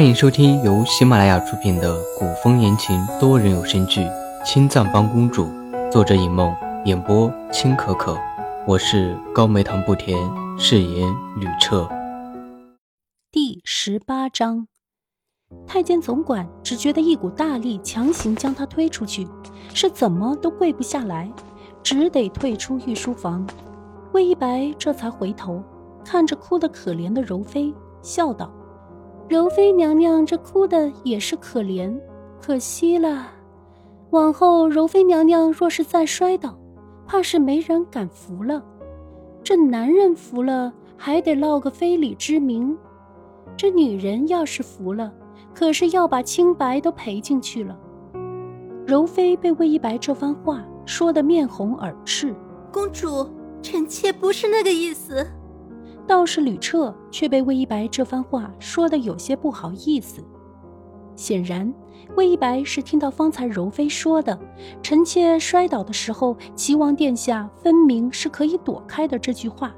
欢迎收听由喜马拉雅出品的古风言情多人有声剧《青藏帮公主》，作者尹梦，演播青可可。我是高梅糖不甜，饰演吕彻。第十八章，太监总管只觉得一股大力强行将他推出去，是怎么都跪不下来，只得退出御书房。魏一白这才回头看着哭得可怜的柔妃，笑道。柔妃娘娘这哭的也是可怜，可惜了。往后柔妃娘娘若是再摔倒，怕是没人敢扶了。这男人扶了，还得落个非礼之名；这女人要是扶了，可是要把清白都赔进去了。柔妃被魏一白这番话说得面红耳赤。公主，臣妾不是那个意思。倒是吕彻却被魏一白这番话说的有些不好意思。显然，魏一白是听到方才柔妃说的“臣妾摔倒的时候，齐王殿下分明是可以躲开的”这句话。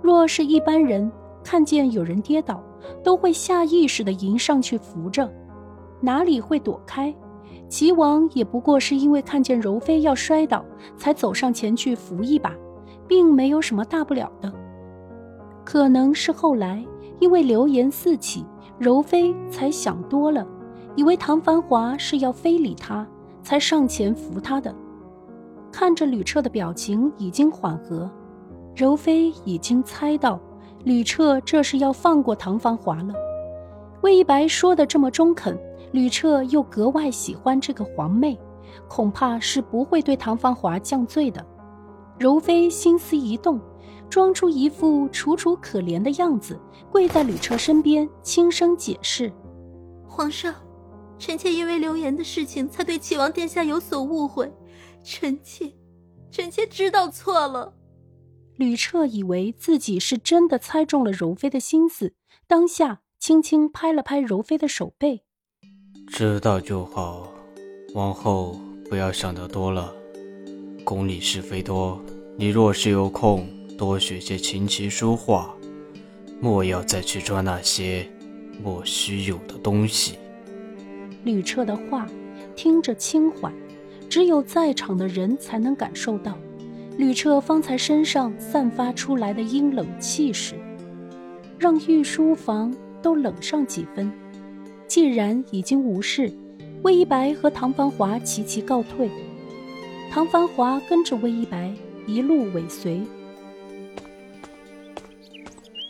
若是一般人看见有人跌倒，都会下意识地迎上去扶着，哪里会躲开？齐王也不过是因为看见柔妃要摔倒，才走上前去扶一把，并没有什么大不了的。可能是后来因为流言四起，柔妃才想多了，以为唐繁华是要非礼她，才上前扶她的。看着吕彻的表情已经缓和，柔妃已经猜到吕彻这是要放过唐繁华了。魏一白说的这么中肯，吕彻又格外喜欢这个皇妹，恐怕是不会对唐繁华降罪的。柔妃心思一动。装出一副楚楚可怜的样子，跪在吕彻身边，轻声解释：“皇上，臣妾因为流言的事情，才对齐王殿下有所误会。臣妾，臣妾知道错了。”吕彻以为自己是真的猜中了柔妃的心思，当下轻轻拍了拍柔妃的手背：“知道就好，往后不要想得多了。宫里是非多，你若是有空。”多学些琴棋书画，莫要再去抓那些莫须有的东西。吕彻的话听着轻缓，只有在场的人才能感受到吕彻方才身上散发出来的阴冷气势，让御书房都冷上几分。既然已经无事，魏一白和唐繁华齐齐告退，唐繁华跟着魏一白一路尾随。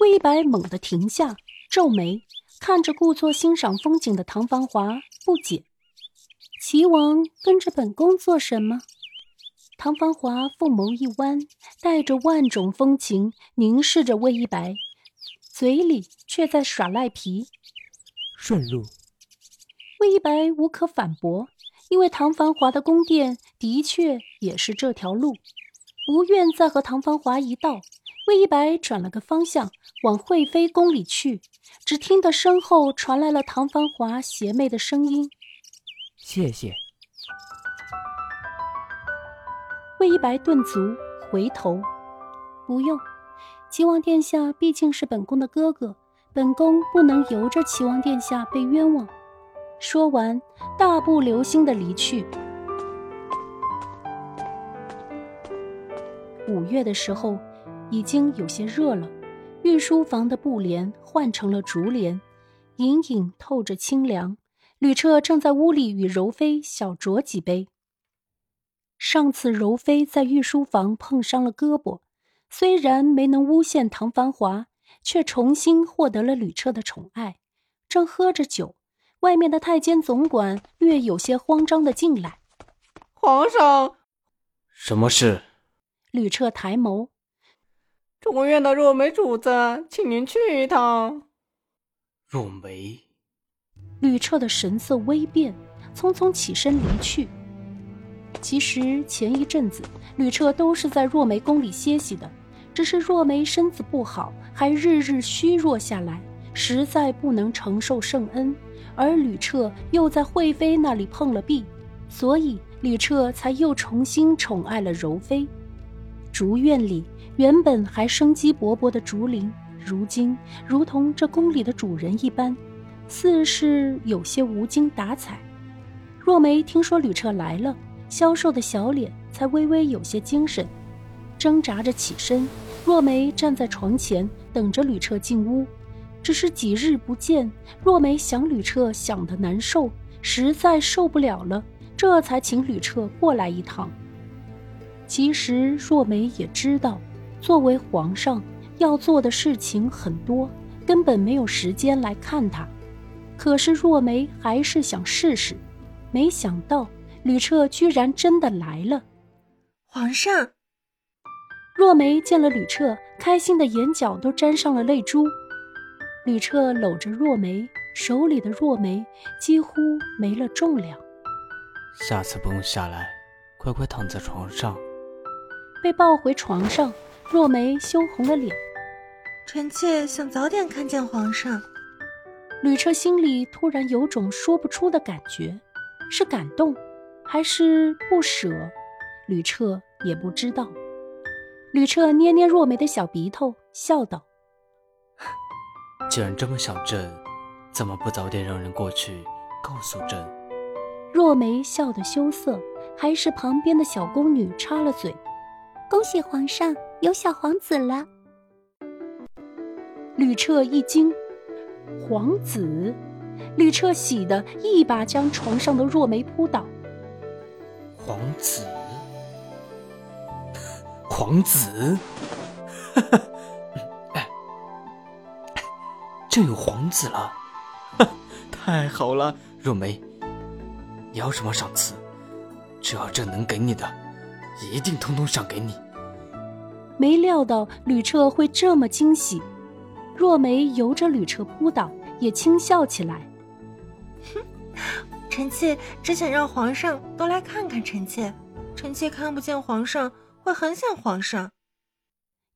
魏一白猛地停下，皱眉看着故作欣赏风景的唐繁华，不解：“齐王跟着本宫做什么？”唐繁华凤眸一弯，带着万种风情凝视着魏一白，嘴里却在耍赖皮：“顺路。”魏一白无可反驳，因为唐繁华的宫殿的确也是这条路，不愿再和唐繁华一道。魏一白转了个方向，往惠妃宫里去，只听得身后传来了唐繁华邪魅的声音：“谢谢。”魏一白顿足，回头：“不用，齐王殿下毕竟是本宫的哥哥，本宫不能由着齐王殿下被冤枉。”说完，大步流星的离去。五月的时候。已经有些热了，御书房的布帘换成了竹帘，隐隐透着清凉。吕彻正在屋里与柔妃小酌几杯。上次柔妃在御书房碰伤了胳膊，虽然没能诬陷唐繁华，却重新获得了吕彻的宠爱。正喝着酒，外面的太监总管略有些慌张的进来：“皇上，什么事？”吕彻抬眸。中院的若梅主子，请您去一趟。若梅，吕彻的神色微变，匆匆起身离去。其实前一阵子，吕彻都是在若梅宫里歇息的，只是若梅身子不好，还日日虚弱下来，实在不能承受圣恩。而吕彻又在惠妃那里碰了壁，所以吕彻才又重新宠爱了柔妃。竹院里。原本还生机勃勃的竹林，如今如同这宫里的主人一般，似是有些无精打采。若梅听说吕彻来了，消瘦的小脸才微微有些精神，挣扎着起身。若梅站在床前等着吕彻进屋，只是几日不见，若梅想吕彻想得难受，实在受不了了，这才请吕彻过来一趟。其实若梅也知道，作为皇上要做的事情很多，根本没有时间来看他。可是若梅还是想试试，没想到吕彻居然真的来了。皇上，若梅见了吕彻，开心的眼角都沾上了泪珠。吕彻搂着若梅，手里的若梅几乎没了重量。下次不用下来，乖乖躺在床上。被抱回床上，若梅羞红了脸。臣妾想早点看见皇上。吕彻心里突然有种说不出的感觉，是感动，还是不舍？吕彻也不知道。吕彻捏捏若梅的小鼻头，笑道：“既然这么想朕，怎么不早点让人过去告诉朕？”若梅笑得羞涩，还是旁边的小宫女插了嘴。恭喜皇上有小皇子了！吕彻一惊，皇子！吕彻喜的一把将床上的若梅扑倒。皇子，皇子，朕有皇子了！太好了，若梅，你要什么赏赐？只要朕能给你的。一定通通赏给你。没料到吕彻会这么惊喜，若梅由着吕彻扑倒，也轻笑起来。哼，臣妾只想让皇上多来看看臣妾，臣妾看不见皇上会很想皇上。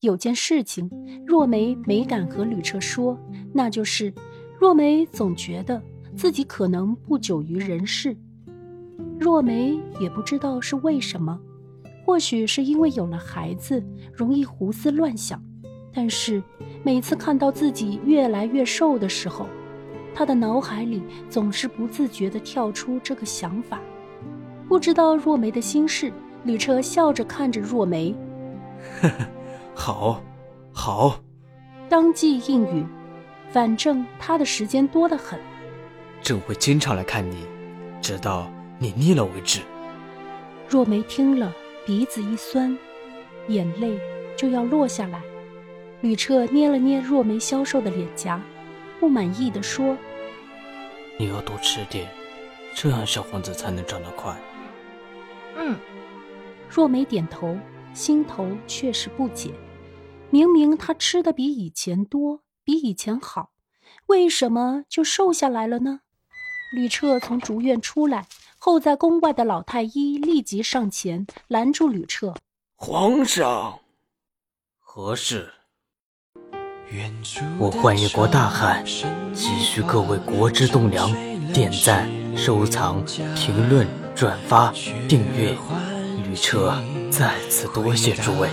有件事情，若梅没敢和吕彻说，那就是若梅总觉得自己可能不久于人世。若梅也不知道是为什么。或许是因为有了孩子，容易胡思乱想。但是每次看到自己越来越瘦的时候，他的脑海里总是不自觉地跳出这个想法。不知道若梅的心事，吕彻笑着看着若梅：“呵呵，好，好。”当即应允。反正他的时间多得很，朕会经常来看你，直到你腻了为止。若梅听了。鼻子一酸，眼泪就要落下来。吕彻捏了捏若梅消瘦的脸颊，不满意的说：“你要多吃点，这样小皇子才能长得快。”嗯。若梅点头，心头却是不解。明明他吃的比以前多，比以前好，为什么就瘦下来了呢？吕彻从竹院出来。候在宫外的老太医立即上前拦住吕彻：“皇上，何事？我幻夜国大汉，急需各位国之栋梁点赞、收藏、评论、转发、订阅。吕彻再次多谢诸位。”